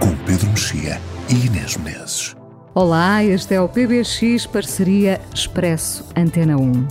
com Pedro Mexia e Inês Menezes. Olá, este é o PBX Parceria Expresso Antena 1.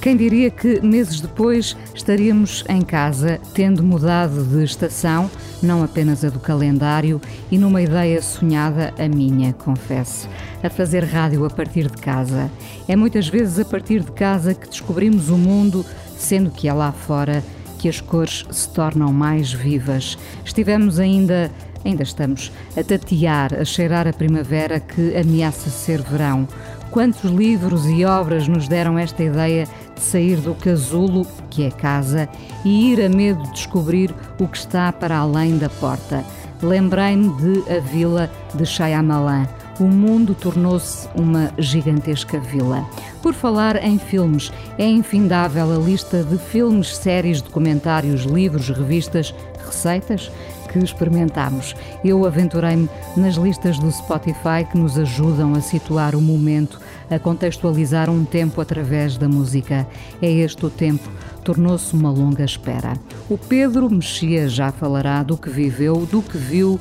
Quem diria que meses depois estaríamos em casa, tendo mudado de estação, não apenas a do calendário, e numa ideia sonhada, a minha, confesso, a fazer rádio a partir de casa. É muitas vezes a partir de casa que descobrimos o mundo, sendo que é lá fora que as cores se tornam mais vivas. Estivemos ainda Ainda estamos a tatear, a cheirar a primavera que ameaça ser verão. Quantos livros e obras nos deram esta ideia de sair do casulo, que é casa, e ir a medo de descobrir o que está para além da porta? Lembrei-me de A Vila de Shyamalan. O mundo tornou-se uma gigantesca vila. Por falar em filmes, é infindável a lista de filmes, séries, documentários, livros, revistas, receitas que experimentámos. Eu aventurei-me nas listas do Spotify que nos ajudam a situar o momento, a contextualizar um tempo através da música. É este o tempo, tornou-se uma longa espera. O Pedro Mexia já falará do que viveu, do que viu,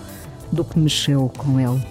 do que mexeu com ele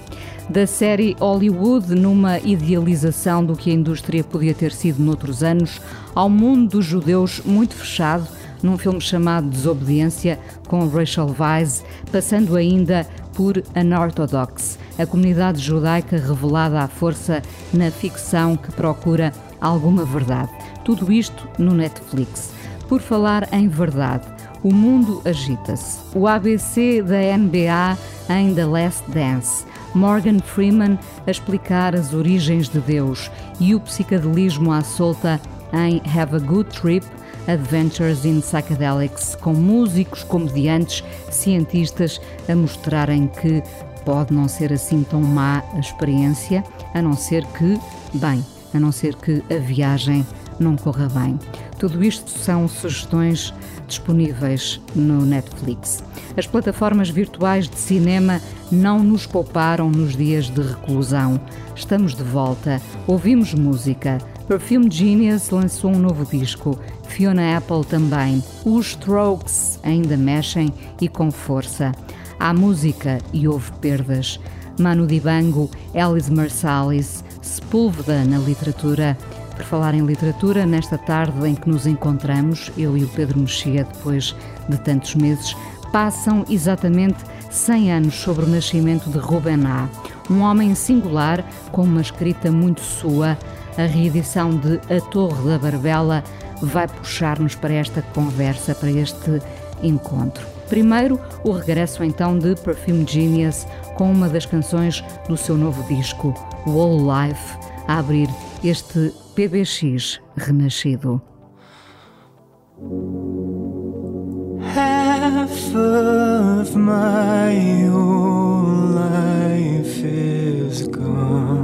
da série Hollywood, numa idealização do que a indústria podia ter sido noutros anos, ao mundo dos judeus muito fechado, num filme chamado Desobediência, com Rachel Weisz, passando ainda por Unorthodox, a comunidade judaica revelada à força na ficção que procura alguma verdade. Tudo isto no Netflix. Por falar em verdade, o mundo agita-se. O ABC da NBA em The Last Dance. Morgan Freeman a explicar as origens de Deus e o psicadelismo à solta em Have a Good Trip Adventures in Psychedelics, com músicos, comediantes, cientistas a mostrarem que pode não ser assim tão má a experiência, a não ser que, bem, a não ser que a viagem não corra bem. Tudo isto são sugestões disponíveis no Netflix. As plataformas virtuais de cinema não nos pouparam nos dias de reclusão. Estamos de volta, ouvimos música. Perfume Genius lançou um novo disco, Fiona Apple também. Os Strokes ainda mexem e com força. Há música e houve perdas. Manu Dibango, Alice Marsalis, Sepúlveda na literatura. Por falar em literatura, nesta tarde em que nos encontramos, eu e o Pedro Mexia, depois de tantos meses, passam exatamente 100 anos sobre o nascimento de Ruben A., um homem singular com uma escrita muito sua. A reedição de A Torre da Barbela vai puxar-nos para esta conversa, para este encontro. Primeiro, o regresso então de Perfume Genius com uma das canções do seu novo disco, Whole Life, a abrir este PBX renascido. Half of my whole life is gone.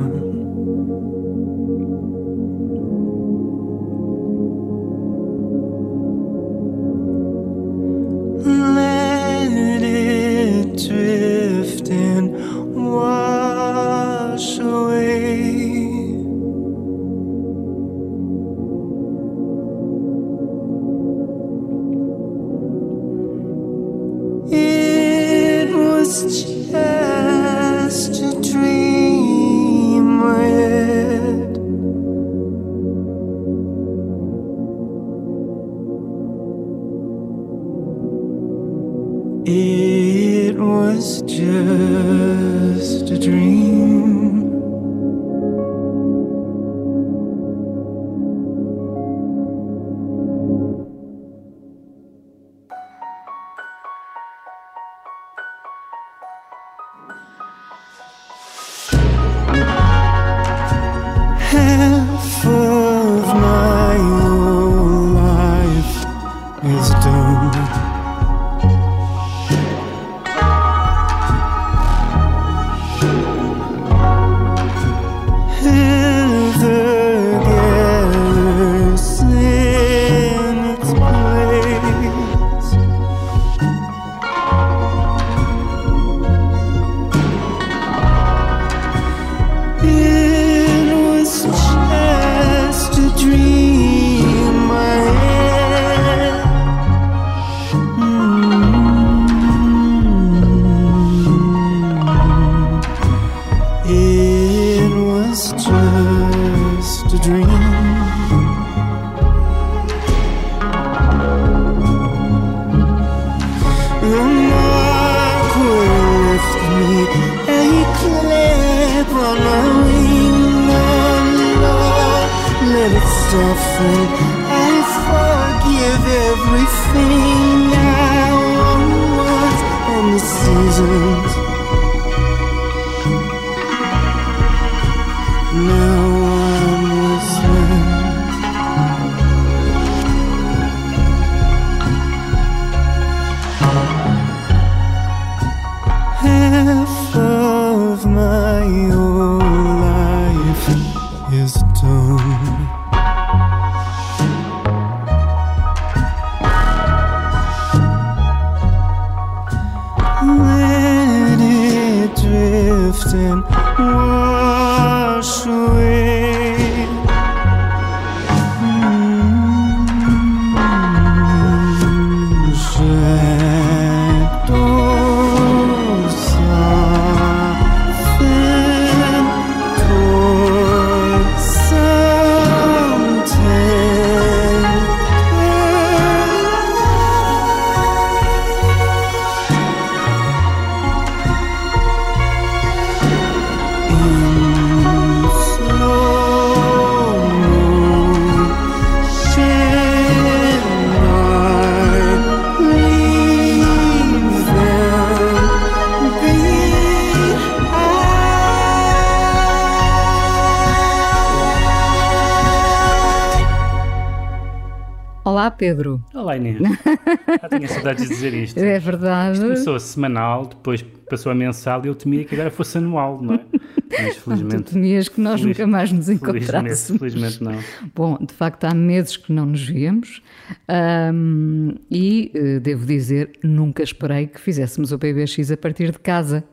Will lift me a clip on wing, let it soften. I forgive everything I was and the seasons. Saudades de dizer isto. É verdade. Começou a semanal, depois passou a mensal e eu temia que agora fosse anual, não é? Mas Tu felizmente. temias que nós feliz- nunca mais nos felizmente, encontrássemos. felizmente não. Bom, de facto há meses que não nos víamos ahm, e, eh, devo dizer, nunca esperei que fizéssemos o PBX a partir de casa.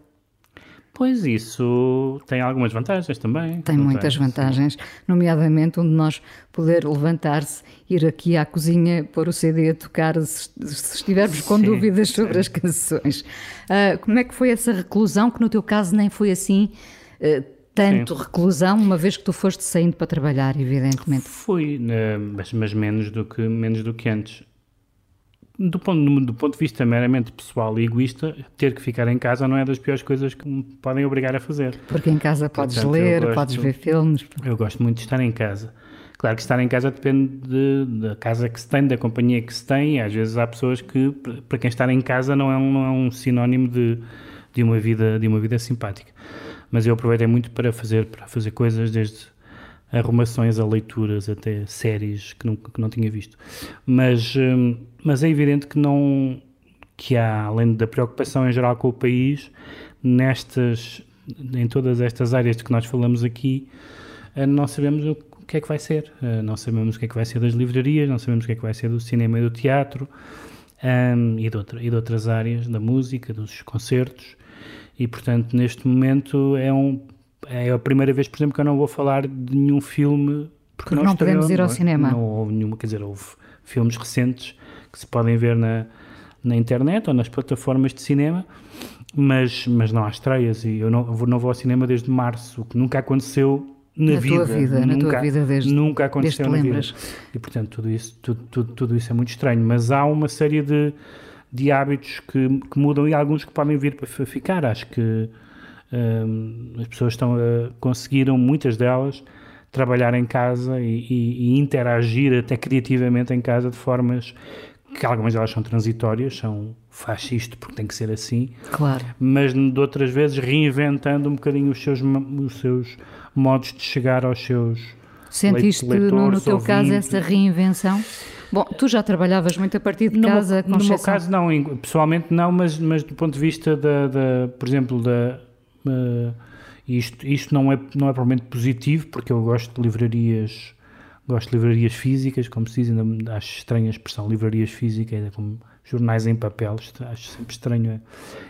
Pois isso tem algumas vantagens também. Tem muitas vantagens, nomeadamente um de nós poder levantar-se, ir aqui à cozinha, pôr o CD a tocar se, se estivermos com Sim, dúvidas sobre sim. as canções. Ah, como é que foi essa reclusão, que no teu caso nem foi assim eh, tanto Sim. reclusão, uma vez que tu foste saindo para trabalhar, evidentemente. Fui, né, mas, mas menos, do que, menos do que antes. Do ponto, do ponto de vista meramente pessoal e egoísta, ter que ficar em casa não é das piores coisas que me podem obrigar a fazer. Porque em casa podes Portanto, ler, gosto- podes ver filmes. Eu gosto muito de estar em casa. Claro que estar em casa depende de- da casa que se tem, da companhia que se tem, às vezes há pessoas que, para para quem estar em casa, não é um, não é um sinónimo de, de, uma vida, de uma vida simpática. Mas eu aproveitei muito para fazer, para fazer coisas, desde arrumações a leituras até séries que não, que não tinha visto. Mas, hum, mas é evidente que não que há, além da preocupação em geral com o país, nestas, em todas estas áreas de que nós falamos aqui, eh, não sabemos o que é que vai ser. Eh, Não sabemos o que é que vai ser das livrarias, não sabemos o que é que vai ser do cinema e do teatro hum, e, de outra- e de outras áreas, da música, dos concertos. E, portanto, neste momento é, um, é a primeira vez, por exemplo, que eu não vou falar de nenhum filme porque, Porque não estreou, podemos ir ao não cinema. Não houve nenhuma, quer dizer, houve filmes recentes que se podem ver na, na internet ou nas plataformas de cinema, mas, mas não há estreias e eu não vou, não vou ao cinema desde março, o que nunca aconteceu na, Na vida. tua vida, na tua nunca, vida desde- nunca desde aconteceu te na lembras. vida. E portanto tudo isso, tudo, tudo, tudo isso é muito estranho, mas há uma série de, de hábitos que, que mudam e alguns que podem vir para ficar. Acho que as pessoas estão a, conseguiram, muitas delas, trabalhar em casa e, e- e interagir até criativamente em casa de formas que algumas delas são transitórias, são faz isto porque tem que ser assim, Claro. mas de outras vezes reinventando um bocadinho os seus, os seus modos de chegar aos seus Sentiste leit- no, no leitores, teu caso ouvintes. essa reinvenção? Bom, tu já trabalhavas muito a partir de No casa, meu, no meu caso não, pessoalmente não, mas, mas do ponto de vista da, da- por exemplo, da eh, isto, isto não é não é propriamente positivo porque eu gosto de livrarias gosto de livrarias físicas, como se diz, ainda acho estranha a expressão livrarias físicas, é como jornais em papel, acho sempre estranho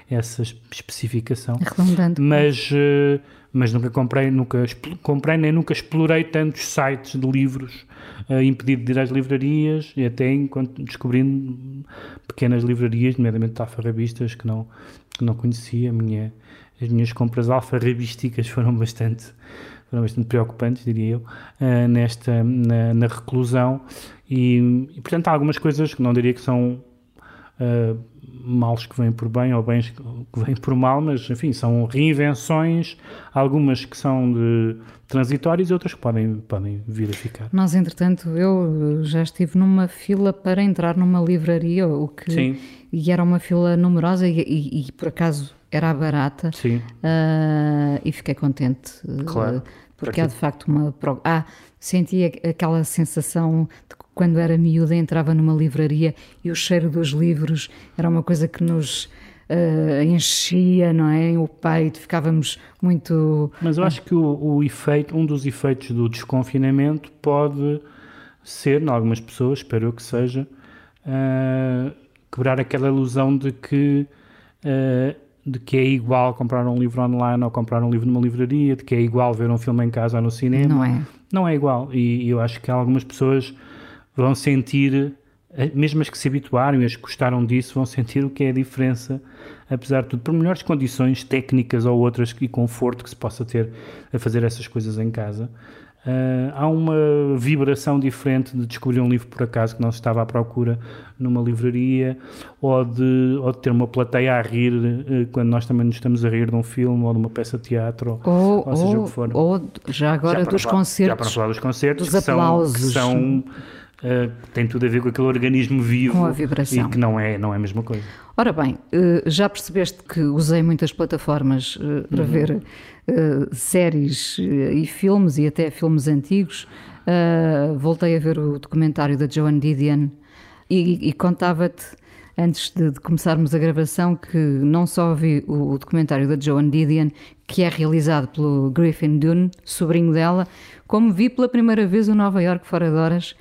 essa especificação. É redundante. Mas, eh, mas nunca comprei, nunca comprei nem nunca explorei tantos sites de livros eh, impedido de ir às livrarias e até enquanto descobrindo pequenas livrarias, nomeadamente alfarrabistas que não, que não conhecia. A minha, as minhas compras alfarrabísticas foram bastante, foram bastante preocupantes, diria eu, uh, nesta, na, na reclusão. E, e, portanto, há algumas coisas que não diria que são uh, males que vêm por bem ou bens que vêm por mal, mas, enfim, são reinvenções, algumas que são de transitórias e outras que podem, podem vir a ficar. Nós, entretanto, eu já estive numa fila para entrar numa livraria, o que... Sim. E era uma fila numerosa e, e, e por acaso era barata. Sim. Uh, e fiquei contente. Claro. Uh, porque há de facto uma. Ah, senti aquela sensação de que quando era miúda entrava numa livraria e o cheiro dos livros era uma coisa que nos. Uh, enchia, não é? O peito, ficávamos muito. Mas eu acho que o, o efeito, um dos efeitos do desconfinamento pode ser, em algumas pessoas, espero eu que seja, uh, quebrar aquela ilusão de que uh, de que é igual comprar um livro online ou comprar um livro numa livraria, de que é igual ver um filme em casa ou no cinema. Não é. Não é igual. E, eu acho que algumas pessoas vão sentir, eh, mesmo as que se habituaram e as que gostaram disso, vão sentir o que é a diferença, apesar de tudo, por melhores condições técnicas ou outras e conforto que se possa ter a fazer essas coisas em casa. Uh, há uma vibração diferente de descobrir um livro por acaso que não se estava à procura numa livraria ou de, ou de ter uma plateia a rir uh, quando nós também nos estamos a rir de um filme ou de uma peça de teatro ou, ou seja ou, o que for. Ou já agora já dos falar, concertos. Já para falar dos concertos dos que aplausos. são, que são uh, tem tudo a ver com aquele organismo vivo com a vibração. e que não é, não é a mesma coisa. Ora bem, já percebeste que usei muitas plataformas para uhum. ver Uh, séries uh, e filmes e até filmes antigos. Uh, voltei a ver o documentário da Joan Didion e, e contava-te, antes de, de, começarmos a gravação, que não só vi o, o, documentário da Joan Didion, que é realizado pelo Griffin Dunne, sobrinho dela, como vi pela primeira vez o Nova York Fora de Horas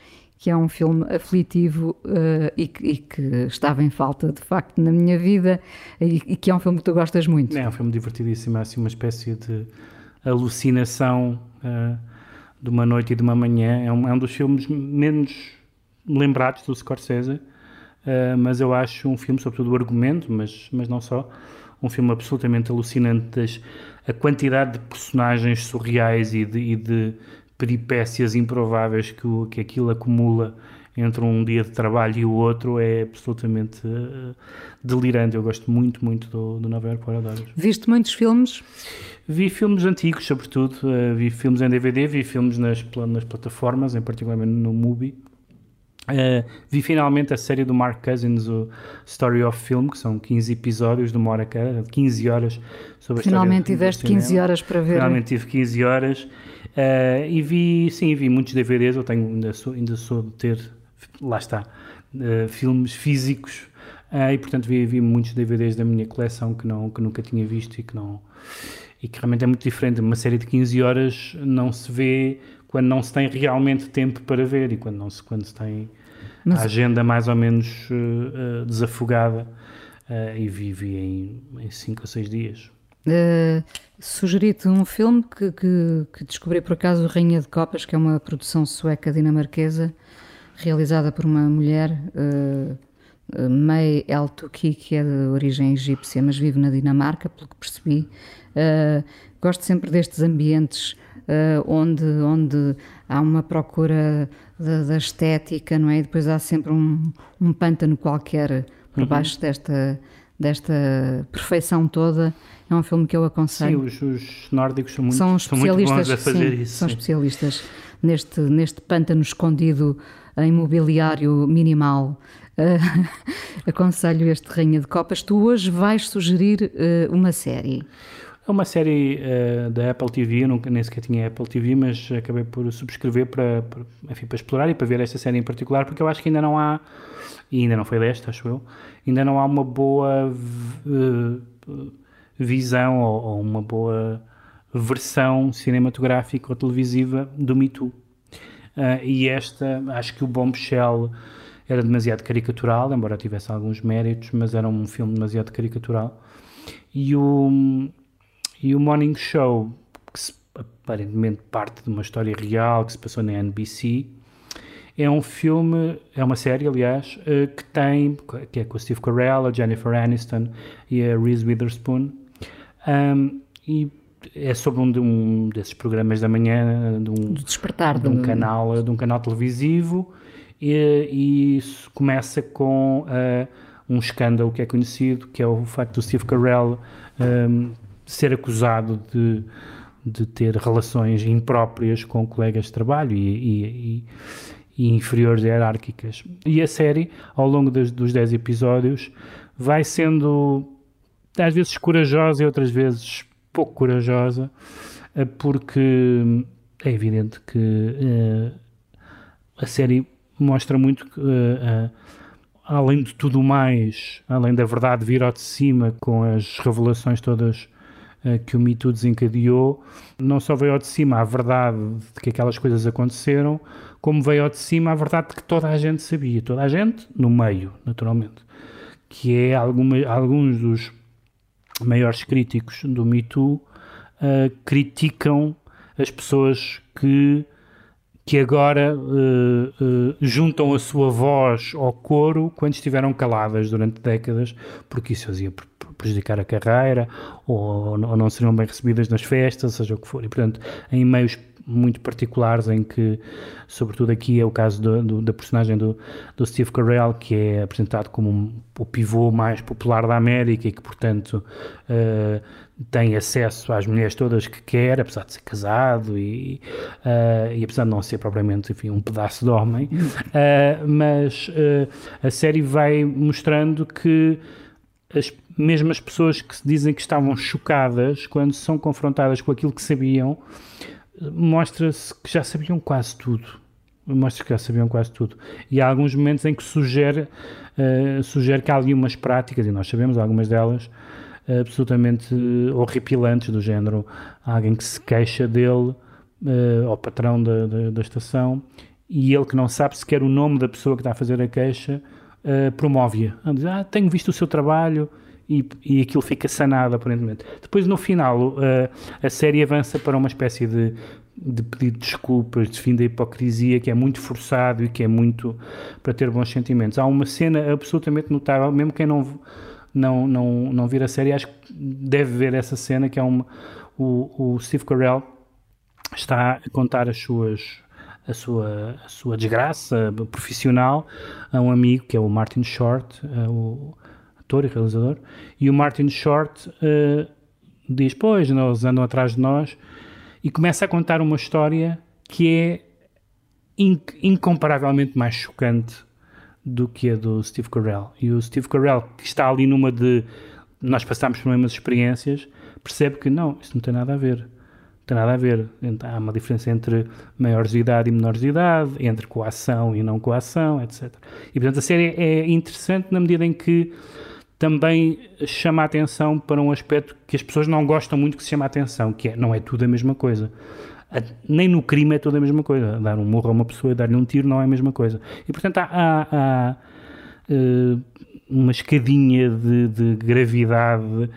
que é um filme aflitivo uh, e, que, e, que, estava em falta de facto na minha vida e, e, que é um filme que tu gostas muito. É um filme divertidíssimo, é assim uma espécie de alucinação uh, de uma noite e de uma manhã. É um, é um dos filmes menos lembrados do Scorsese, uh, mas eu acho um filme, sobretudo o argumento, mas, mas não só, um filme absolutamente alucinante. Das, a quantidade de personagens surreais e de, e de peripécias improváveis que, o, que aquilo acumula entre um dia de trabalho e o outro é absolutamente uh, delirante. Eu gosto muito, muito do, do Nova York Horas. Viste muitos filmes? Vi filmes antigos, sobretudo. Uh, vi filmes em DVD, vi filmes nas, nas plataformas, em particular no Mubi. Uh, vi finalmente a série do Mark Cousins, o Story of Film, que são 15 episódios de uma hora cada, 15 horas sobre a Finalmente tiveste 15 horas para ver. Finalmente tive 15 horas. Uh, e vi, sim, vi muitos DVDs. Eu tenho, ainda sou, ainda sou de ter, lá está, uh, filmes físicos. E portanto vi, vi muitos DVDs da minha coleção que, não, que nunca tinha visto e que, não, e que realmente é muito diferente. Uma série de 15 horas não se vê quando não se tem realmente tempo para ver e quando, não se, quando se tem Mas... a agenda mais ou menos desafogada. e vi, vi em 5 ou 6 dias. Uh, Sugeri-te um filme que, que, que, descobri por acaso, Rainha de Copas, que é uma produção sueca dinamarquesa, realizada por uma mulher, uh, May El Tuki, que é de origem egípcia, mas vive na Dinamarca, pelo que percebi. Uh, gosto sempre destes ambientes onde, onde há uma procura da, da, estética, não é? E depois há sempre um, um pântano qualquer por uhum. baixo desta, desta perfeição toda. É um filme que eu aconselho. Sim, os, os nórdicos são muito, são especialistas, são muito bons a fazer sim, isso. São especialistas neste, neste pântano escondido em mobiliário minimal. Uh, aconselho este Rainha de Copas. Tu hoje vais sugerir uh, uma série. É uma série uh, da Apple TV, eu nunca, nem sequer tinha Apple TV, mas acabei por subscrever para, para, enfim, para explorar e para ver esta série em particular, porque eu acho que ainda não há, e ainda não foi desta, acho eu, ainda não há uma boa uh, visão ou, ou, uma boa versão cinematográfica ou televisiva do Me Too. Uh, e esta, acho que o Bombshell era demasiado caricatural, embora tivesse alguns méritos, mas era um filme demasiado caricatural. E o, e o Morning Show, que se, aparentemente parte de uma história real que se passou na NBC, é um filme, é uma série, aliás, uh, que tem, que é com a Steve Carell, a Jennifer Aniston e a Reese Witherspoon, um, e é sobre um, de um desses programas da manhã de um, despertar de um do- canal de um canal televisivo e, e isso começa com ah, um escândalo que é conhecido que é o facto do Steve Carell ahm, ser acusado de de ter relações impróprias com colegas de trabalho e, e- e- e inferiores hierárquicas. E a série, ao longo dos 10 episódios, vai sendo às vezes corajosa e outras vezes pouco corajosa, eh, porque é evidente que eh, a série mostra muito que, eh, eh, além de tudo mais, além da verdade vir ao de cima com as revelações todas que o Me Too desencadeou, não só veio ao de cima a verdade de que aquelas coisas aconteceram, como veio ao de cima a verdade de que toda a gente sabia, toda a gente no meio, naturalmente, que é alguma, alguns dos maiores críticos do Me Too eh, criticam as pessoas que que agora eh, eh, juntam a sua voz ao coro quando estiveram caladas durante décadas, porque isso as ia pre- prejudicar a carreira ou, ou não seriam bem recebidas nas festas, seja o que for. E, portanto, em meios muito particulares em que, sobretudo aqui é o caso do- do- da personagem do, do Steve Carell, que é apresentado como um- o pivô mais popular da América e que, portanto, eh, tem acesso às mulheres todas que quer, apesar de ser casado e, eh, e apesar de não ser propriamente enfim, um pedaço de homem, Eh, mas a série vai mostrando que as mesmas pessoas que dizem que estavam chocadas quando são confrontadas com aquilo que sabiam, mostra-se que já sabiam quase tudo. Mostra que já sabiam quase tudo. E há alguns momentos em que sugere, eh, sugere que há ali umas práticas, e nós sabemos algumas delas, absolutamente horripilantes, do género há alguém que se queixa dele, eh, ao patrão da, da, da estação, e ele que não sabe sequer o nome da pessoa que está a fazer a queixa, eh, promove-a. Diz, ah, tenho visto o seu trabalho e, e aquilo fica sanado, aparentemente. Depois, no final, eh, a série avança para uma espécie de, de pedido de desculpas, de fim da hipocrisia, que é muito forçado e que é muito para ter bons sentimentos. Há uma cena absolutamente notável, mesmo quem não, não, não, não vir a série, acho que deve ver essa cena, que é uma, o, o Steve Carell está a contar as suas a sua, a sua desgraça profissional a um amigo que é o Martin Short, o ator e realizador, e o Martin Short eh, diz: Pois, eles andam atrás de nós, e começa a contar uma história que é in- incomparavelmente mais chocante do que a do Steve Carell. E o Steve Carell, que está ali numa de nós passamos por mesmas experiências, percebe que não, isso não tem nada a ver. Não tem nada a ver. Então, Há uma diferença entre maiores de idade e menores de idade, entre coação e não coação, etc. E portanto a série é interessante na medida em que também chama a atenção para um aspecto que as pessoas não gostam muito que se chama a atenção, que é, não é tudo a mesma coisa. Nem no crime é tudo a mesma coisa. Dar um morro a uma pessoa e dar-lhe um tiro não é a mesma coisa. E portanto há, há- há, eh, uma escadinha de, de gravidade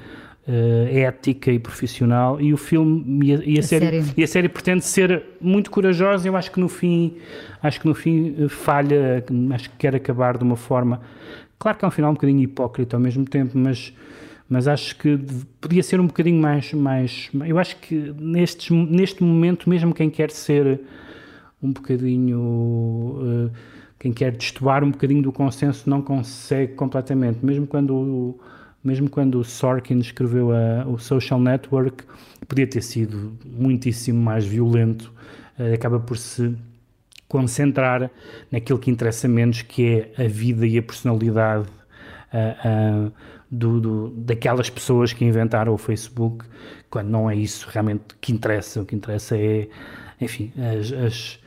eh, ética e profissional e o filme e a, e a A série, série. e a série pretende ser muito corajosa. Eu acho que no fim acho que no fim eh, falha, acho que quer acabar de uma forma claro que é um final um bocadinho hipócrita ao mesmo tempo, mas mas acho que podia ser um bocadinho mais mais eu acho que nestes, neste momento mesmo quem quer ser um bocadinho eh, quem quer destoar um bocadinho do consenso não consegue completamente. Mesmo quando o, mesmo quando o Sorkin escreveu a, o Social Network podia ter sido muitíssimo mais violento eh, acaba por se concentrar naquilo que interessa menos que é a vida e a personalidade ah, ah, do, do- daquelas pessoas que inventaram o Facebook, quando não é isso realmente que interessa. O que interessa é, enfim, as- as-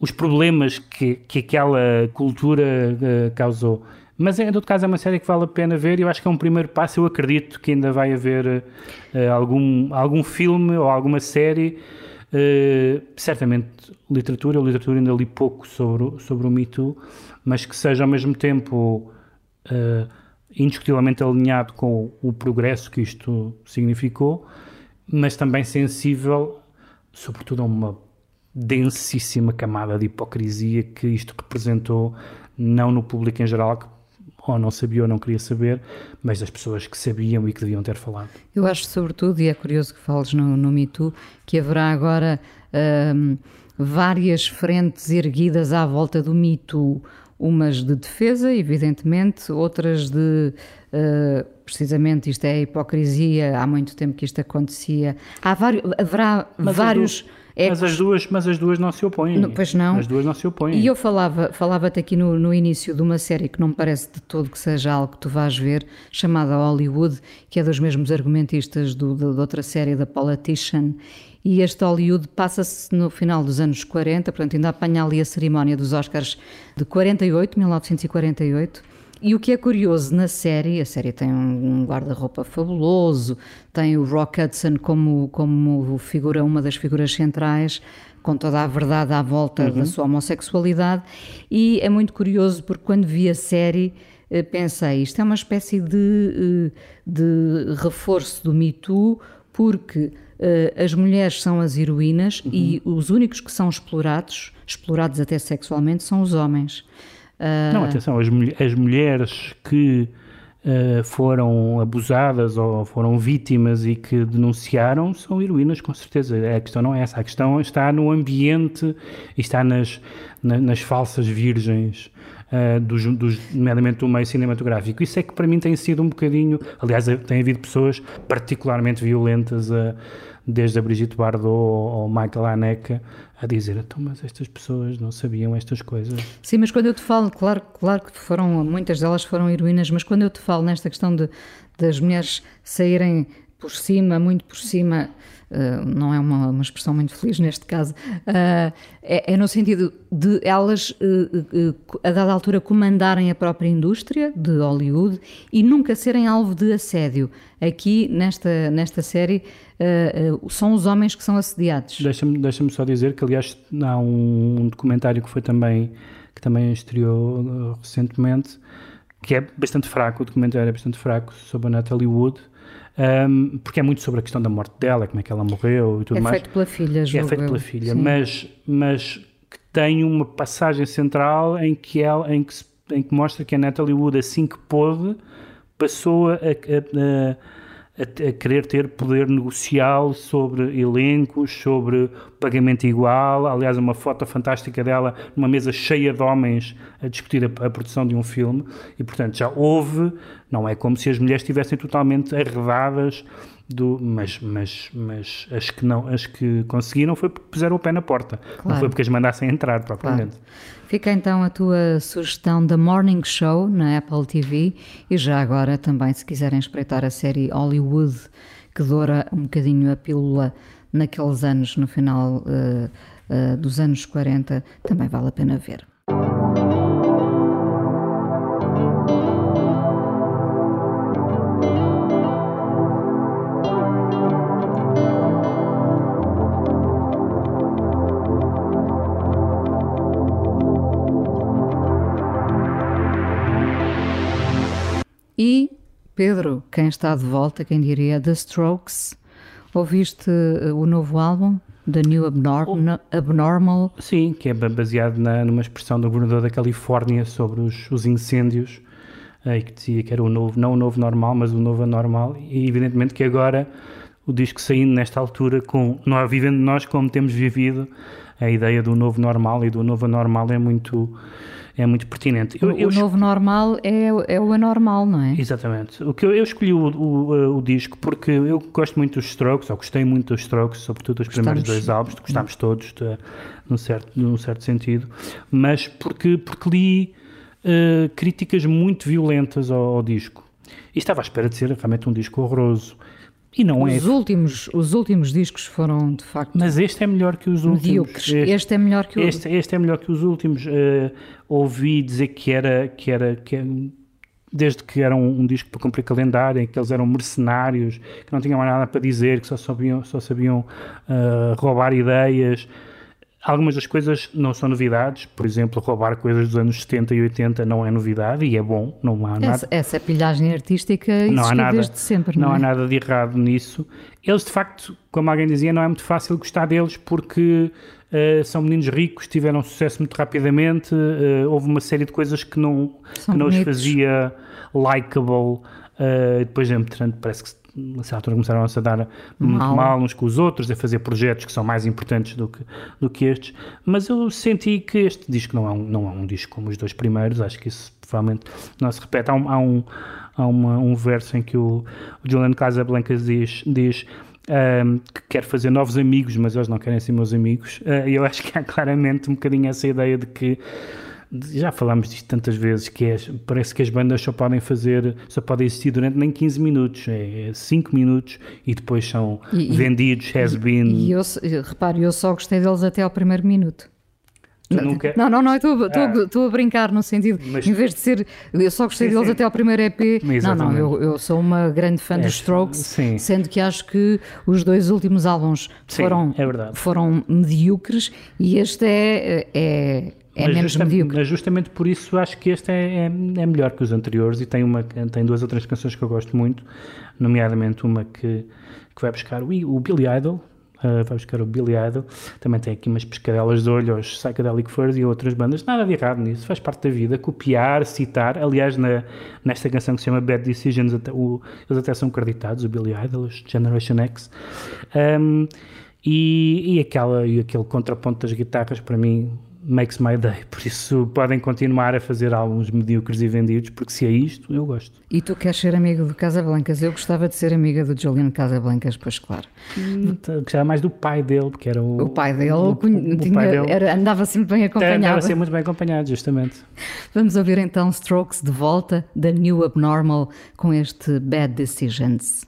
os problemas que, que aquela cultura eh, causou. Mas em todo caso é uma série que vale a pena ver e eu acho que é um primeiro passo. Eu acredito que ainda vai haver eh, algum, algum filme ou alguma série. Eh, certamente literatura, eu literatura ainda li pouco sobre, sobre o Me Too, mas que seja ao mesmo tempo eh, indiscutivelmente alinhado com o, o progresso que isto significou, mas também sensível, sobretudo a uma densíssima camada de hipocrisia que isto representou, não no público em geral, que ou não sabia ou não queria saber, mas das pessoas que sabiam e que deviam ter falado. Eu acho, sobretudo, e é curioso que fales no, no Me Too, que haverá agora hum, várias frentes erguidas à volta do Me Too. Umas de defesa, evidentemente, outras de. Uh, precisamente isto é hipocrisia, há muito tempo que isto acontecia. Há vários, haverá Mas vários. É mas, as duas, mas as duas não se opõem. Não, pois não. As duas não se opõem. E eu falava, falava-te aqui no, no início de uma série que não me parece de todo que seja algo que tu vais ver, chamada Hollywood, que é dos mesmos argumentistas do, de, de outra série, da Politician. E este Hollywood passa-se no final dos anos 40, portanto ainda apanha ali a cerimónia dos Oscars de 48, 1948. E o que é curioso na série, a série tem um guarda-roupa fabuloso, tem o Rock Hudson como, como figura, uma das figuras centrais, com toda a verdade à volta uhum. da sua homossexualidade, e é muito curioso porque quando vi a série eh, pensei, isto é uma espécie de, eh, de reforço do Me Too, porque uh, as mulheres são as heroínas uhum. e os únicos que são explorados, explorados até sexualmente, são os homens. Uh... Não, atenção, as, as mulheres que uh, foram abusadas ou foram vítimas e que denunciaram são heroínas, com certeza. A questão não é essa, a questão está no ambiente está nas, na, nas falsas virgens. Uh, dos, dos, nomeadamente do meio cinematográfico. Isso é que para mim tem sido um bocadinho. Aliás, tem havido pessoas particularmente violentas a desde a Brigitte Bardot ou Michael Haneke, a dizer, então, mas estas pessoas não sabiam estas coisas. Sim, mas quando eu te falo, claro, claro que foram, muitas delas foram heroínas, mas quando eu te falo nesta questão de, das mulheres saírem por cima, muito por cima, uh, não é uma, uma, expressão muito feliz neste caso, uh, é, é, no sentido de elas, uh, a dada altura, comandarem a própria indústria de Hollywood e nunca serem alvo de assédio. Aqui, nesta, nesta série, são os homens que são assediados. Deixa-me deixa só dizer que, aliás, há um, um documentário que foi também, que também estreou recentemente, que é bastante fraco, o documentário é bastante fraco, sobre a Natalie Wood, um, porque é muito sobre a questão da morte dela, como é que ela morreu e tudo é mais. É feito pela filha, É feito pela filha, mas, mas que tem uma passagem central em que, ela, em, que, em que mostra que a Natalie Wood, assim que pôde, passou a, a, a a, a, querer ter poder negocial sobre elencos, sobre pagamento igual. Aliás, uma foto fantástica dela numa mesa cheia de homens a discutir a, a, produção de um filme. E, portanto, já houve, não é como se as mulheres estivessem totalmente arredadas. Do, mas, mas, mas as que não as que conseguiram foi porque puseram o pé na porta, claro. não foi porque as mandassem entrar propriamente. Claro. Fica então a tua sugestão da Morning Show na Apple TV e já agora também se quiserem espreitar a série Hollywood que doura um bocadinho a pílula naqueles anos, no final uh, uh, dos anos 40, também vale a pena ver. Pedro, quem está de volta, quem diria, The Strokes, ouviste uh, o novo álbum? The New Abnormal, Abnormal? Sim, que é baseado na, numa expressão do governador da Califórnia sobre os, os incêndios uh, e que dizia que era o novo, não o novo normal, mas o novo anormal. E evidentemente que agora o disco saindo nesta altura, com nós, vivendo nós como temos vivido, a ideia do novo normal e do novo anormal é muito é muito pertinente. Eu, o eu novo normal é, é o anormal, não é? Exatamente. O que eu, eu escolhi o, o, o, disco porque eu gosto muito dos Strokes, ou gostei muito dos Strokes, sobretudo dos Gostamos. primeiros dois álbuns, gostámos todos, de, num, certo, num certo sentido, mas porque, porque li uh, críticas muito violentas ao, ao disco. E estava à espera de ser realmente um disco horroroso. E não os é. Últimos, os últimos discos foram, de facto. Mas este é melhor que os últimos. Este, este, é melhor que o... este, este é melhor que os últimos. Uh, ouvi dizer que era. Que era que, desde que era um, um, disco para cumprir calendário, em que eles eram mercenários, que não tinham mais nada para dizer, que só sabiam, só sabiam uh, roubar ideias. Algumas das coisas não são novidades, por exemplo, roubar coisas dos anos 70 e 80 não é novidade e é bom, não há nada. Essa, essa pilhagem artística não há nada, desde sempre, não, não há é? nada de errado nisso. Eles, de facto, como alguém dizia, não é muito fácil gostar deles porque eh, são meninos ricos, tiveram sucesso muito rapidamente, eh, houve uma série de coisas que não, São que não os fazia likable. eh, depois, entretanto, parece que nessa altura começaram a se dar muito Mal. mal uns com os outros, a fazer projetos que são mais importantes do que, do que estes. Mas eu senti que este disco não é, um, não é um disco como os dois primeiros, acho que isso provavelmente não se repete. Há um, há um, há uma- um verso em que o, o Julian Casablancas diz. diz ahm, que quer fazer novos amigos, mas eles não querem ser meus amigos. E eu acho que há claramente um bocadinho essa ideia de que já falámos disto tantas vezes que é, parece que as bandas só podem fazer, só podem existir durante nem 15 minutos, é 5 minutos e depois são E- vendidos, has been. E eu, repare, eu só gostei deles até ao primeiro minuto. Não, nunca- não, não, não, estou estou- Ah. a brincar no sentido, Mas- em vez de ser, eu só gostei Sim, deles sim. até ao primeiro EP. Não, não, Exatamente. eu, eu sou uma grande fã És- dos Strokes, sim. sendo que acho que os dois últimos álbuns foram, é foram medíocres e este é, é, é mas, menos justa- medíocre. mas justamente por isso acho que este é, é, é melhor que os anteriores e tem, uma, tem duas ou três canções que eu gosto muito, nomeadamente uma que, que vai buscar o, o Billy Idol, uh, vai buscar o Billy Idol, também tem aqui umas pescadelas de olho aos Psychedelic Furs e outras bandas, nada de errado nisso, faz parte da vida, copiar, citar, aliás na, nesta canção que se chama Bad Decisions, até, o, eles até são creditados, o Billy Idol, os Generation X, Um, e, e, aquela, e aquele contraponto das guitarras para mim makes my day, por isso podem continuar a fazer álbuns medíocres e vendidos, porque se é isto, eu gosto. E tu queres ser amigo do Casablancas? Eu gostava de ser amiga do Julian Casablancas, pois claro. Gostava mais do pai dele, porque era o, O pai dele, o, o tinha- pai dele era- andava sempre bem andava acompanhado. a ser muito bem acompanhado, justamente. Vamos ouvir então Strokes de volta da New Abnormal com este Bad Decisions.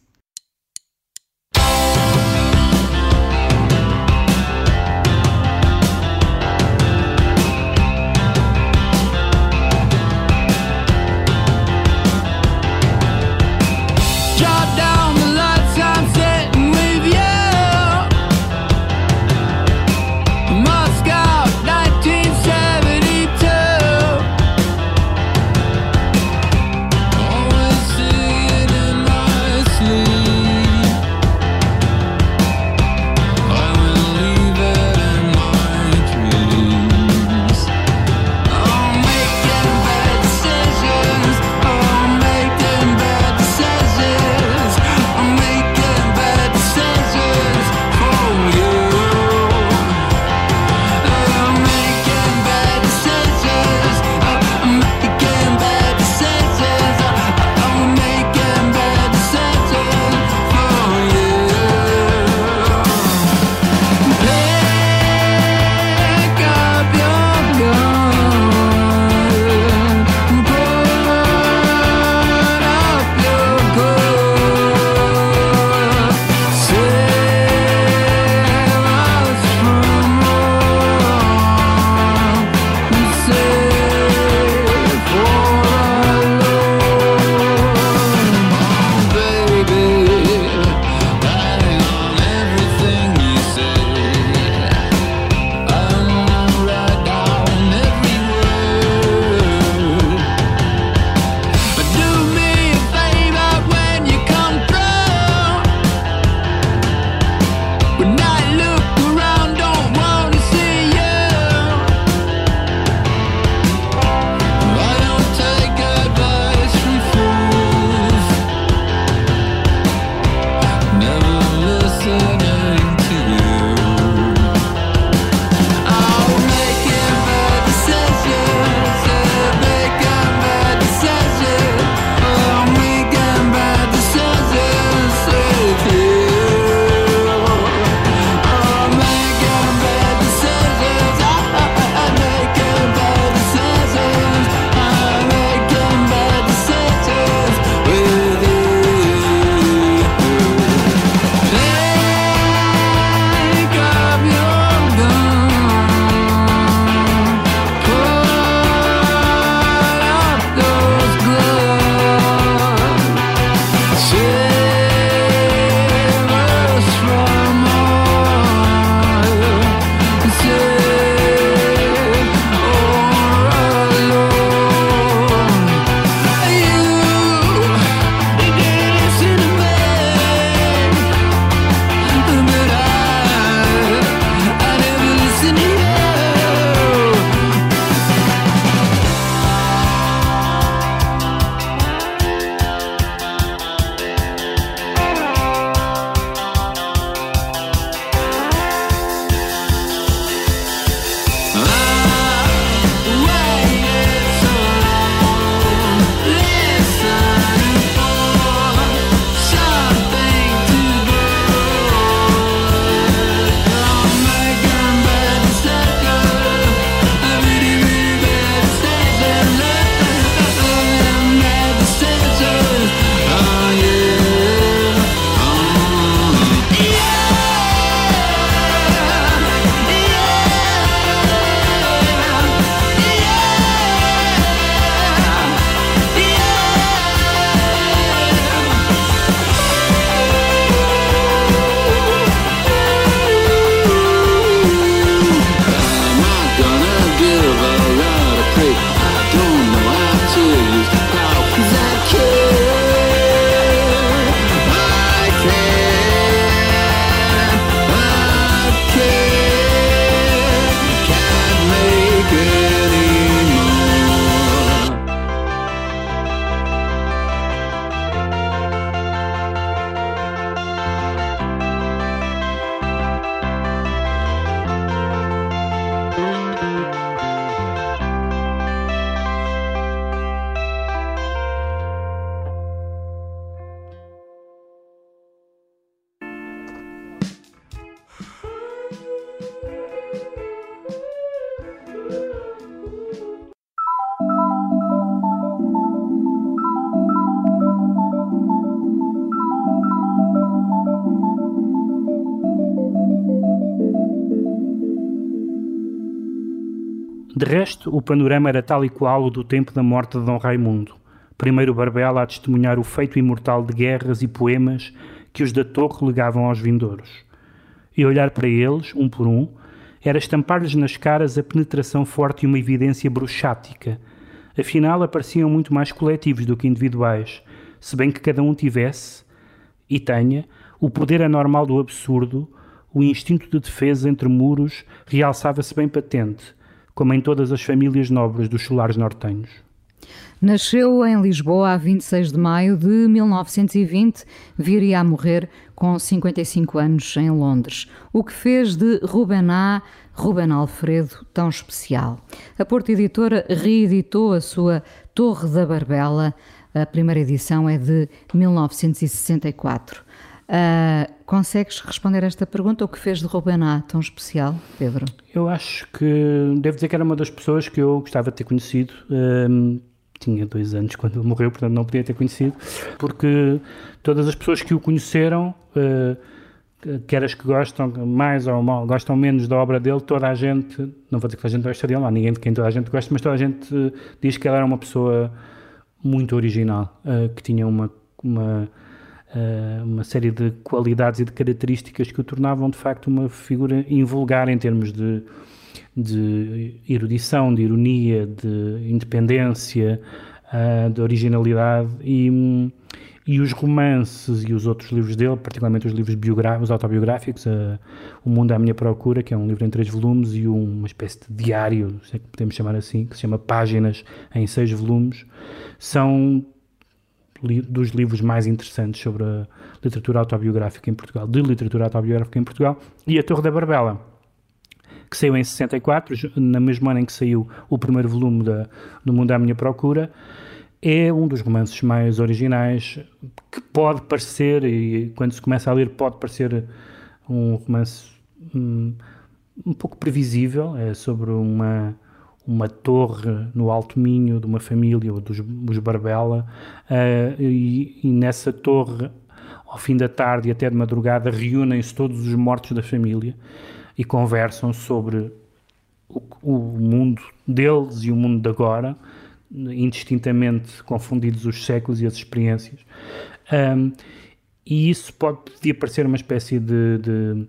De resto, o panorama era tal e qual o do tempo da morte de Dom Raimundo. Primeiro Barbela a testemunhar o feito imortal de guerras e poemas que os da Torre legavam aos vindouros. E olhar para eles, um por um, era estampar-lhes nas caras a penetração forte e uma evidência bruxática. Afinal, apareciam muito mais coletivos do que individuais, se bem que cada um tivesse, e tenha, o poder anormal do absurdo, o instinto de defesa entre muros realçava-se bem patente, como em todas as famílias nobres dos solares nortenhos. Nasceu em Lisboa a 26 de maio de 1920, viria a morrer com 55 anos em Londres, o que fez de Ruben A. Ruben Alfredo tão especial. A Porta Editora reeditou a sua Torre da Barbela, a primeira edição é de 1964. Uh, consegues responder a esta pergunta? O que fez de Ruben A tão especial, Pedro? Eu acho que devo dizer que era uma das pessoas que eu gostava de ter conhecido. Um, tinha dois anos quando ele morreu, portanto não podia ter conhecido, porque todas as pessoas que o conheceram, uh, quer as que gostam mais ou mal, gostam menos da obra dele, toda a gente, não vou dizer que toda a gente gosta dele, não há ninguém de quem toda a gente gosta, mas toda a gente uh, diz que ele era uma pessoa muito original, uh, que tinha uma, uma, uma série de qualidades e de características que o tornavam de facto uma figura invulgar em termos de de erudição, de ironia, de independência, uh, de originalidade e, e os romances e os outros livros dele, particularmente os livros biográficos, autobiográficos, uh, O Mundo à Minha Procura, que é um livro em três volumes, e uma espécie de diário, se é podemos chamar assim, que se chama Páginas, em seis volumes, são li dos livros mais interessantes sobre a literatura autobiográfica em Portugal, de literatura autobiográfica em Portugal, e A Torre da Barbela que saiu em 64, na mesma ano em que saiu o primeiro volume da, do Mundo à Minha Procura, é um dos romances mais originais que pode parecer, e quando se começa a ler, pode parecer um romance um, um pouco previsível, é sobre uma, uma torre no Alto Minho de uma família, dos, dos Barbela, uh, e, e, nessa torre, ao fim da tarde e até de madrugada, reúnem-se todos os mortos da família e conversam sobre o, o mundo deles e o mundo de agora, indistintamente confundidos os séculos e as experiências. Um, e isso pode podia parecer uma espécie de, de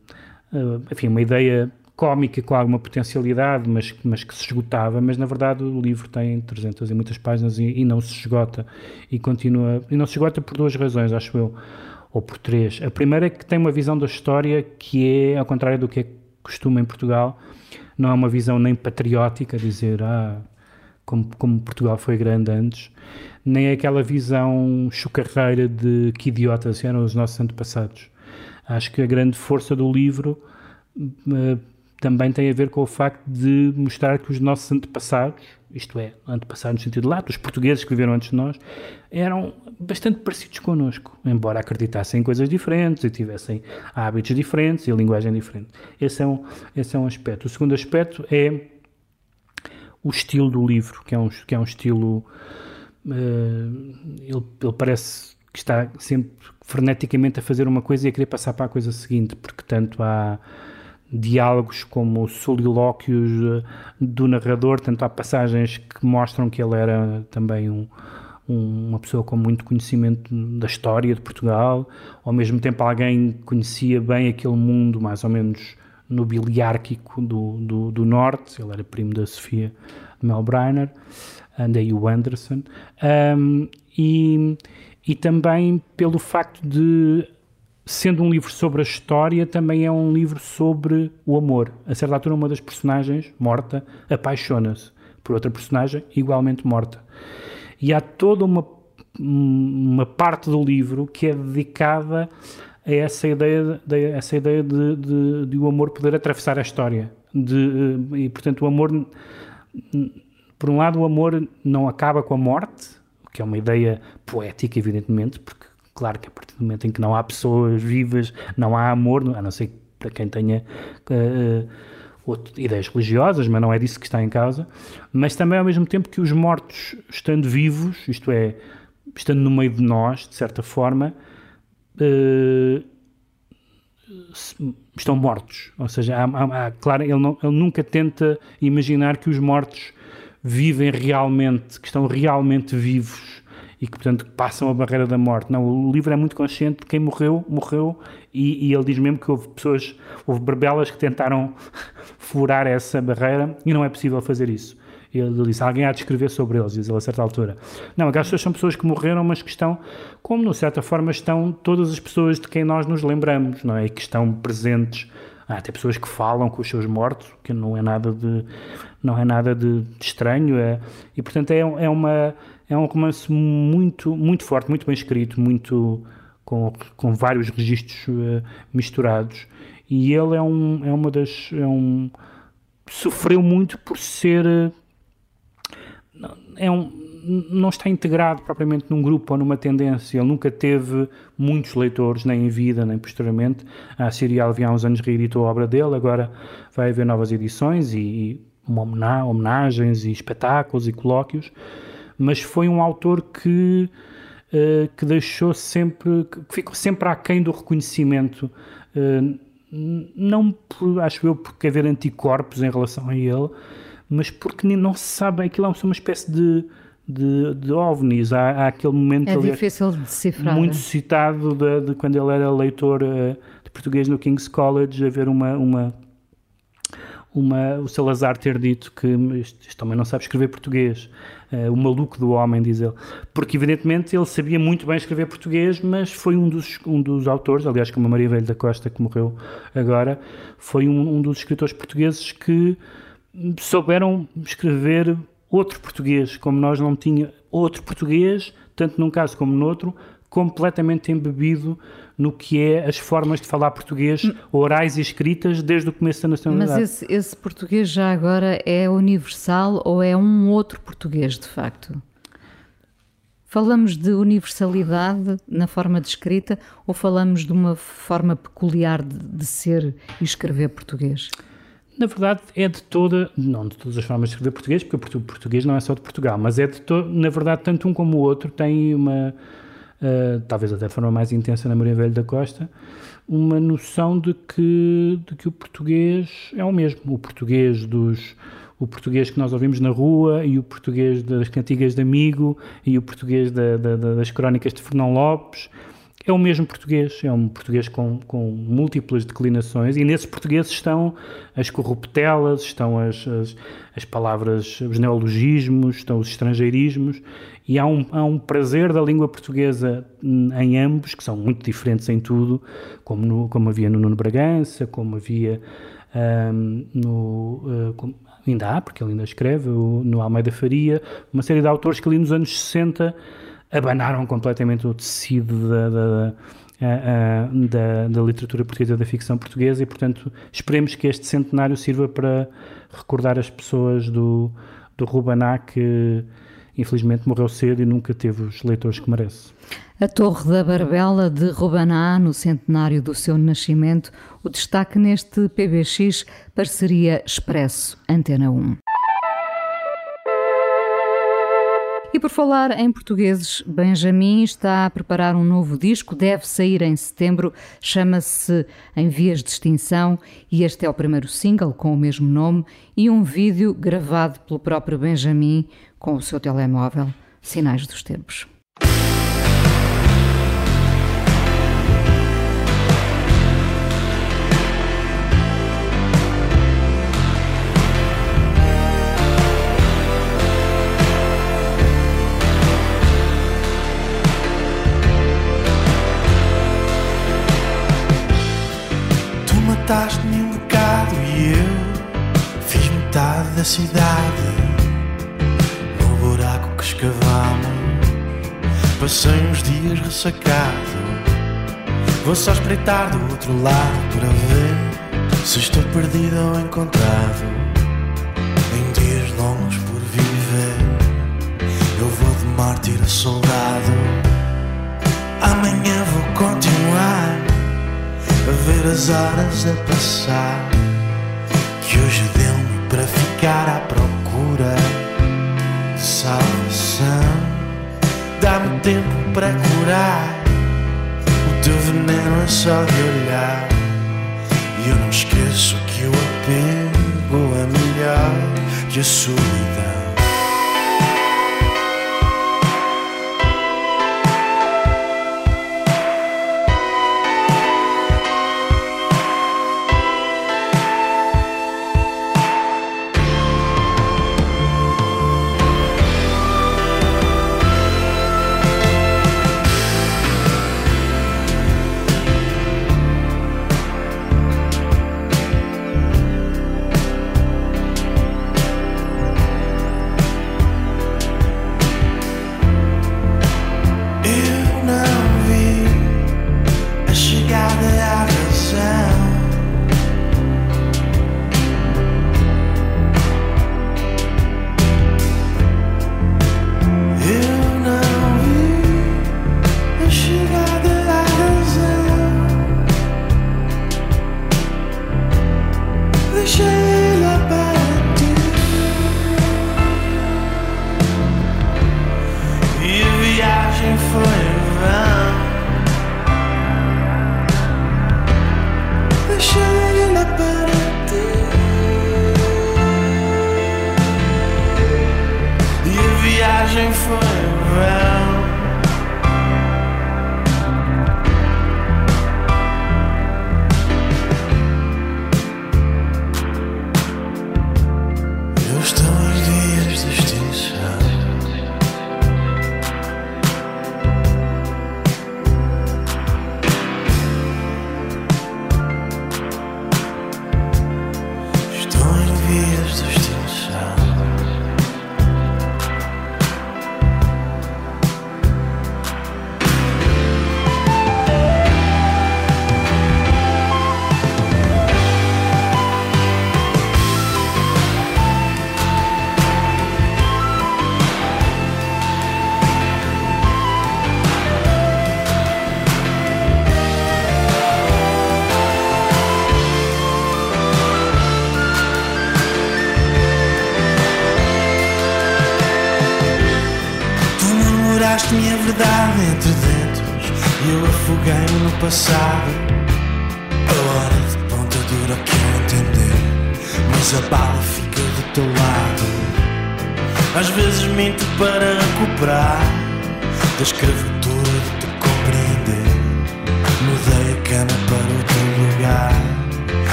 uh, enfim, uma ideia cómica com alguma potencialidade, mas, mas que se esgotava, mas na verdade o livro tem 300 e muitas páginas e, e, não se esgota e continua, e não se esgota por duas razões, acho eu, ou por três. A primeira é que tem uma visão da história que é ao contrário do que é costume em Portugal, não é uma visão nem patriótica, dizer ah, como, como Portugal foi grande antes, nem é aquela visão chocarreira de que idiotas eram os nossos antepassados. Acho que a grande força do livro uh, também tem a ver com o facto de mostrar que os nossos antepassados, isto é, antepassados no sentido lato, os portugueses que viveram antes de nós, eram bastante parecidos connosco, embora acreditassem em coisas diferentes e tivessem hábitos diferentes e linguagem diferente. Esse é um, esse é um aspecto. O segundo aspecto é o estilo do livro, que é um, que é um estilo. Uh, ele, ele parece que está sempre freneticamente a fazer uma coisa e a querer passar para a coisa seguinte, porque tanto há diálogos como solilóquios eh, do narrador, tanto há passagens que mostram que ele era também um, uma pessoa com muito conhecimento da história de Portugal, ao mesmo tempo alguém que conhecia bem aquele mundo mais ou menos nobiliárquico do, do, do norte, ele era primo da Sofia Melbreiner, daí o Anderson, um, e, e também pelo facto de, sendo um livro sobre a história, também é um livro sobre o amor. A certa altura, uma das personagens, morta, apaixona-se por outra personagem igualmente morta. E há toda uma, uma parte do livro que é dedicada a essa ideia, de, essa ideia de, de, de o amor poder atravessar a história. De, e, portanto, o amor, por um lado, o amor não acaba com a morte, que é uma ideia poética, evidentemente, porque, claro, que a partir do momento em que não há pessoas vivas, não há amor, a não ser para quem tenha. Uh, outro, ideias religiosas, mas não é disso que está em causa, mas também ao mesmo tempo que os mortos, estando vivos, isto é, estando no meio de nós, de certa forma, uh, estão mortos. Ou seja, há, há, há, claro, ele, não, ele nunca tenta imaginar que os mortos vivem realmente, que estão realmente vivos e que, portanto, passam a barreira da morte. Não, o livro é muito consciente de quem morreu, morreu, e, e ele diz mesmo que houve pessoas, houve berbelas que tentaram furar essa barreira e não é possível fazer isso. Ele disse, alguém há de escrever sobre eles, diz ele a certa altura. Não, aquelas pessoas são pessoas que morreram, mas que estão, como de certa forma estão todas as pessoas de quem nós nos lembramos, não é? E que estão presentes. Há até pessoas que falam com os seus mortos, que não é nada de, não é nada de, de estranho. É, e, portanto, é, é, uma, é um romance muito, muito forte, muito bem escrito, muito com, com vários registros uh, misturados. E ele é, um, é uma das... É um, sofreu muito por ser é um, não está integrado propriamente num grupo ou numa tendência. Ele nunca teve muitos leitores, nem em vida, nem posteriormente. A Serial havia há uns anos reeditou a obra dele, agora vai haver novas edições e, e homenagens e espetáculos e colóquios. Mas foi um autor que, uh, que deixou sempre, que ficou sempre aquém do reconhecimento. Uh, não, por, acho eu, porque haver anticorpos em relação a ele, mas porque não se sabe, aquilo é uma espécie de, de, de ovnis. Há, há aquele momento é difícil de decifrar. muito citado de, de, quando ele era leitor uh, de português no King's College, haver uma, uma, uma, o Salazar ter dito que este, também não sabe escrever português. Uh, o maluco do homem, diz ele. Porque, evidentemente, ele sabia muito bem escrever português, mas foi um dos, um dos autores, aliás, como a Maria Velho da Costa, que morreu agora, foi um, um dos escritores portugueses que souberam escrever outro português, como nós não tinha outro português, tanto num caso como no outro, completamente embebido no que é as formas de falar português, orais e escritas, desde o começo da nacionalidade. Mas esse, esse português já agora é universal ou é um outro português, de facto? Falamos de universalidade na forma de escrita ou falamos de uma forma peculiar de, de ser e escrever português? na verdade, é de toda, não de todas as formas de escrever português, porque o português não é só de Portugal, mas é de todo, na verdade, tanto um como o outro tem uma, uh, talvez até de forma mais intensa na Maria Velho da Costa, uma noção de que, de que o português é o mesmo. O português dos o português que nós ouvimos na rua e o português das cantigas de amigo e o português da, da, das crónicas de Fernão Lopes é o mesmo português, é um português com, com múltiplas declinações, e nesses portugueses estão as corruptelas, estão as, as, as, palavras, os neologismos, estão os estrangeirismos, e há um, há um prazer da língua portuguesa em ambos, que são muito diferentes em tudo, como, no, como havia no Nuno Bragança, como havia um, no. Uh, como, ainda há, porque ele ainda escreve, no Almeida Faria, uma série de autores que ali nos anos 60 abanaram completamente o tecido da, da, da, da, literatura portuguesa, da ficção portuguesa e, portanto, esperemos que este centenário sirva para recordar as pessoas do, do Rubaná que infelizmente morreu cedo e nunca teve os leitores que merece. A Torre da Barbela de Rubaná, no centenário do seu nascimento, o destaque neste PBX Parceria Expresso Antena 1. E por falar em portugueses, Benjamin está a preparar um novo disco, deve sair em setembro, chama-se Em Vias de Extinção e este é o primeiro single com o mesmo nome e um vídeo gravado pelo próprio Benjamin com o seu telemóvel, Sinais dos Tempos. Mataste-me um bocado e eu fiz metade da cidade. No buraco que escavamos, passei uns dias ressacado. Vou só espreitar do outro lado para ver se estou perdido ou encontrado. Em dias longos por viver, eu vou de mártir a soldado. a ver as horas a passar. Que hoje deu-me para ficar à procura de salvação. Dá-me tempo para curar. O teu veneno é só de olhar. E eu não esqueço que o apego é melhor que a solidão.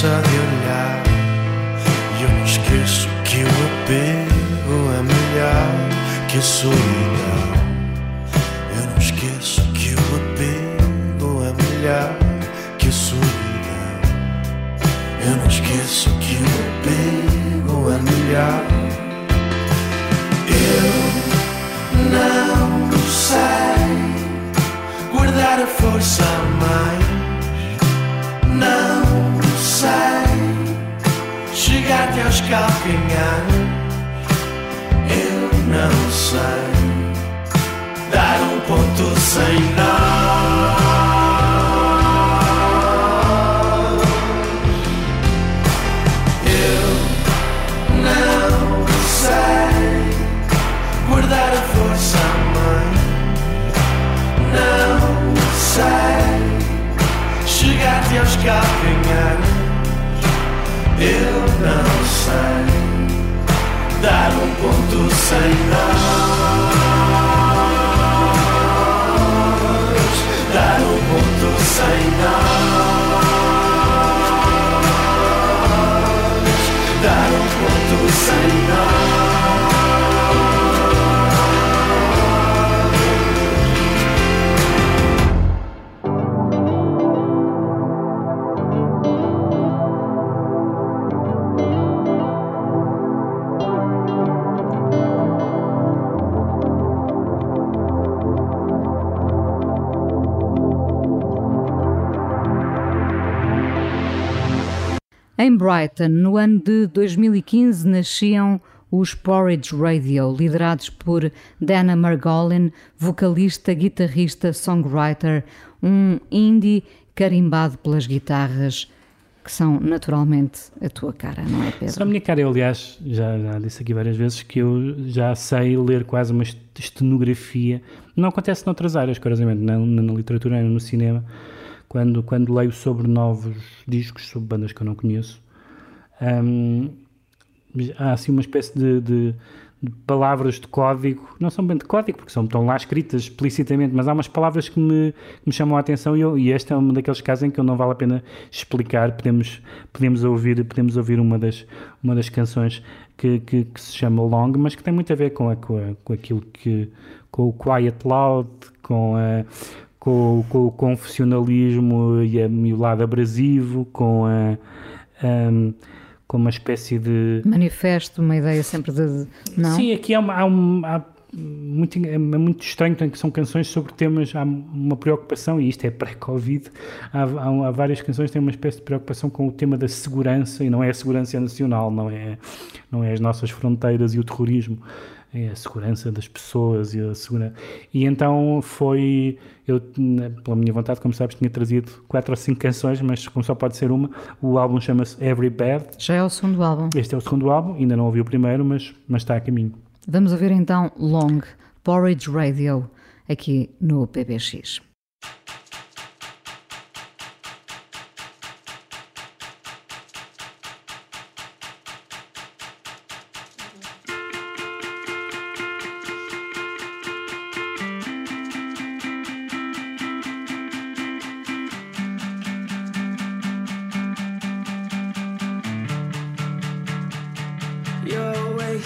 Só de olhar E eu não esqueço que o apego é melhor que a solidão Eu não esqueço que o apego é melhor que a solidão eu não esqueço que o apego é melhor. Eu não sei guardar a força mais. Chegar-te aos calcanhares. Eu não sei dar um ponto sem nó. Eu não sei guardar a força mais. Não sei chegar-te aos calcanhares. Eu não sei dar um ponto sem nós. Dar um ponto sem nós. Em Brighton, no ano de 2015, nasciam os Porridge Radio, liderados por Dana Margolin, vocalista, guitarrista, songwriter, um indie carimbado pelas guitarras que são naturalmente a tua cara, não é, Pedro? São a minha cara, eu aliás já, já, disse aqui várias vezes que eu já sei ler quase uma estenografia. Não acontece noutras áreas, curiosamente, na, na literatura nem no cinema, quando, quando leio sobre novos discos, sobre bandas que eu não conheço. Hum, há assim uma espécie de, de de palavras de código, não são bem de código, porque são, estão lá escritas explicitamente, mas há umas palavras que me, que me chamam a atenção e, eu, e este é um daqueles casos em que eu não vale a pena explicar, podemos, podemos, ouvir, podemos ouvir uma das, uma das canções que, que, que se chama Long, mas que tem muito a ver com, a, com, a, com aquilo que, com o Quiet Loud, com a, com, com, o confessionalismo e, a, e o lado abrasivo, com a, um, como uma espécie de. Manifesto, uma ideia sempre de. Não? Sim, aqui há, uma, há, um, há muito, é muito estranho, que são canções sobre temas, há uma preocupação, e isto é pré-Covid, há, há, há, várias canções que têm uma espécie de preocupação com o tema da segurança, e não é a segurança nacional, não é, não é as nossas fronteiras e o terrorismo, é a segurança das pessoas e a segurança. E então foi, eu, pela minha vontade, como sabes, tinha trazido quatro ou cinco canções, mas como só pode ser uma, o álbum chama-se Every Bad. Já é o segundo álbum. Este é o segundo álbum, ainda não ouvi o primeiro, mas, mas está a caminho. Vamos ouvir então Long, Porridge Radio, aqui no PBX.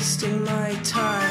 wasting my time.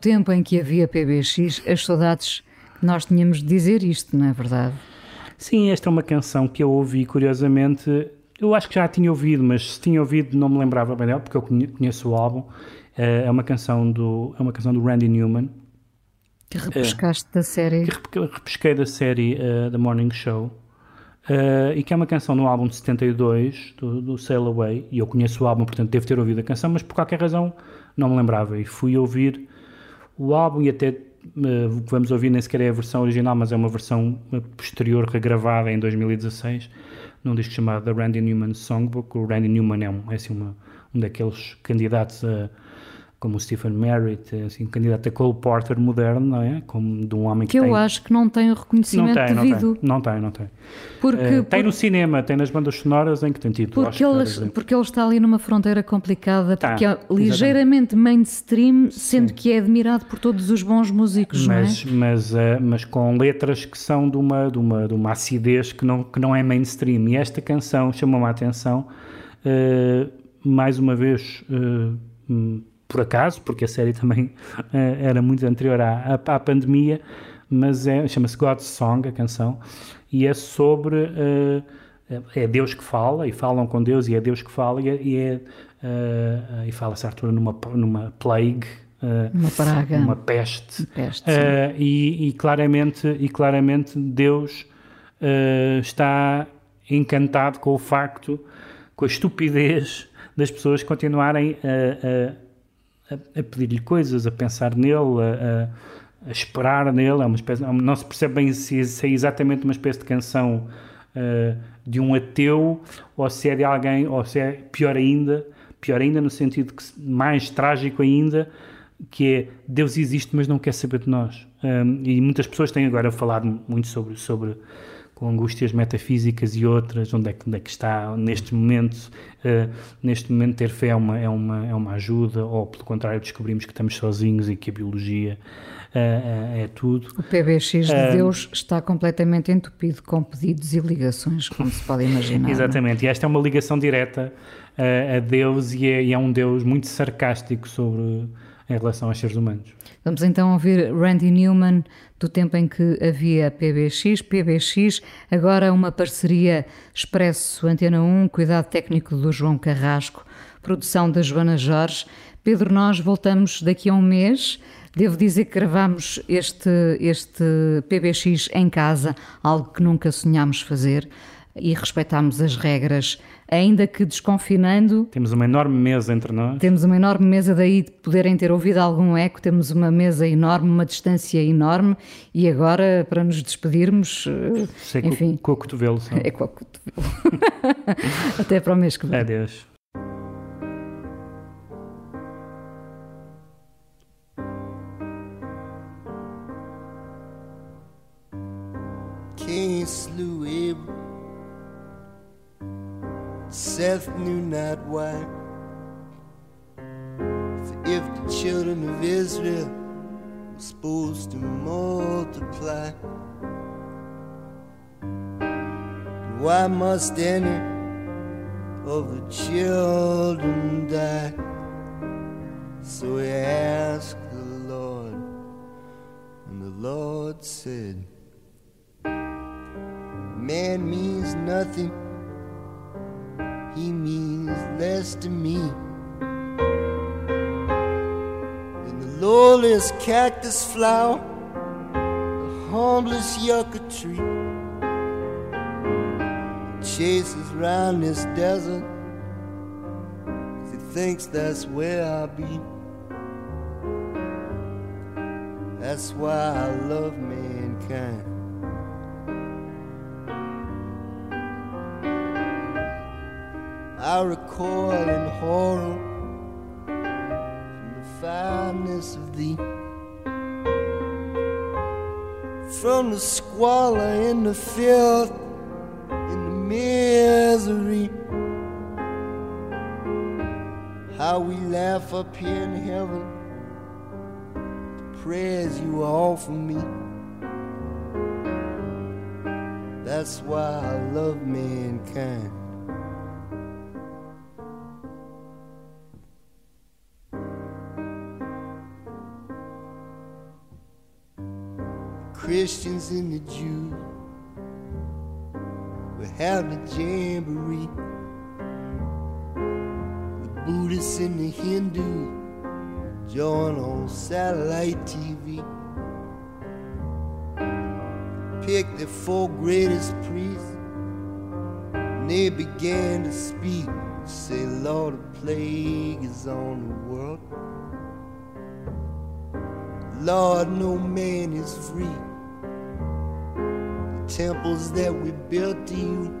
Tempo em que havia PBX, as saudades que nós tínhamos de dizer isto, não é verdade? Sim, esta é uma canção que eu ouvi curiosamente. Eu acho que já a tinha ouvido, mas se tinha ouvido não me lembrava bem dela, porque eu conheço o álbum. Eh, é uma canção do, é uma canção do Randy Newman. Que repescaste da série. Que repesquei da série uh, The Morning Show. Uh, e que é uma canção no álbum de 72 do, do Sail Away. E eu conheço o álbum, portanto devo ter ouvido a canção, mas por qualquer razão não me lembrava. E fui ouvir o álbum e até uh, o que vamos ouvir nem sequer é a versão original, mas é uma versão posterior regravada em 2016 num disco chamado The Randy Newman Songbook. O Randy Newman é, um, é assim uma, um daqueles candidatos a como o Stephen Merritt, assim, candidato a Cole Porter moderno, não é? Como de um homem que, que tem... eu acho que não tem o reconhecimento não tem, devido. Não tem, não tem. Não tem. Porque, uh, tem no cinema, tem nas bandas sonoras em que tem tido porque ele, porque ele está ali numa fronteira complicada, tá, porque é ligeiramente mainstream, sendo Sim. que é admirado por todos os bons músicos, mas, não é? Mas, uh, mas com letras que são de uma, de uma, de uma acidez que não, que não é mainstream. E esta canção chamou-me a atenção, uh, mais uma vez por acaso, porque a série também uh, era muito anterior à, à, à pandemia, mas é, chama-se God's Song, a canção, e é sobre. Uh, é Deus que fala, e falam com Deus, e é Deus que fala, e, é, uh, e fala-se Arthur numa, numa plague. uma praga. Uma peste. peste e, e, claramente, e claramente Deus está encantado com o facto, com a estupidez das pessoas continuarem a, a a, a pedir-lhe coisas, a pensar nele, a, a, esperar nele. É uma espécie, não se percebe bem se, se é exatamente uma espécie de canção uh, de um ateu ou se é de alguém, ou se é pior ainda, pior ainda no sentido que mais trágico ainda, que é Deus existe, mas não quer saber de nós. Um, e muitas pessoas têm agora falado muito sobre, sobre com angústias metafísicas e outras, onde é que, onde é que está neste momento, uh, neste momento ter fé é uma, é, uma, é uma ajuda, ou pelo contrário descobrimos que estamos sozinhos e que a biologia uh, é tudo. O PBX de Deus está completamente entupido com pedidos e ligações, como se pode imaginar. É? Exatamente, e esta é uma ligação direta a Deus e é, e é um Deus muito sarcástico sobre em relação aos seres humanos. Vamos então ouvir Randy Newman do tempo em que havia PBX, PBX, agora uma parceria Expresso Antena 1, cuidado técnico do João Carrasco, produção da Joana Jorge. Pedro, nós voltamos daqui a um mês. Devo dizer que gravamos este, este PBX em casa, algo que nunca sonhámos fazer e respeitamos as regras, ainda que desconfinando. Temos uma enorme mesa entre nós. Temos uma enorme mesa, daí de poderem ter ouvido algum eco, temos uma mesa enorme, uma distância enorme e agora, para nos despedirmos, Sei enfim. Com, com o cotovelo. Só. É com o cotovelo. Até para o mês que vem. Adeus. Why. For if the children of Israel were supposed to multiply, why must any of the children die? So he asked the Lord, and the Lord said, Man means nothing he means less to me than the lowliest cactus flower, the humblest yucca tree. Chases round this desert, 'cause he thinks that's where I'll be. That's why I love mankind. I recoil in horror from the fineness of thee, from the squalor and the filth and the misery. How we laugh up here in heaven, the prayers you offer me. That's why I love mankind. Christians and the Jews will have the jamboree. The Buddhists and the Hindus join on satellite TV. Pick the four greatest priests, and they began to speak. Say, Lord, the plague is on the world. Lord, no man is free. Temples that we built to you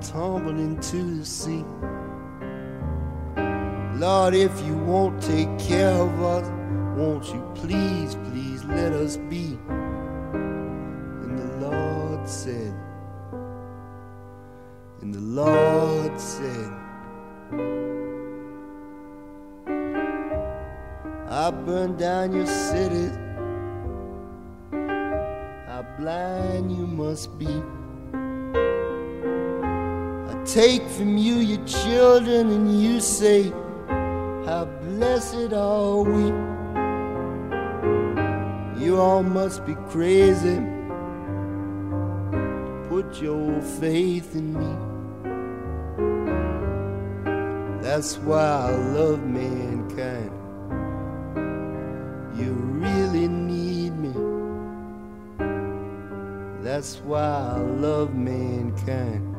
tumbled into the sea. Lord, if you won't take care of us, won't you please, please let us be? Be. I take from you your children, and you say, How blessed are we. You all must be crazy. Put your faith in me. That's why I love mankind. That's why I love mankind.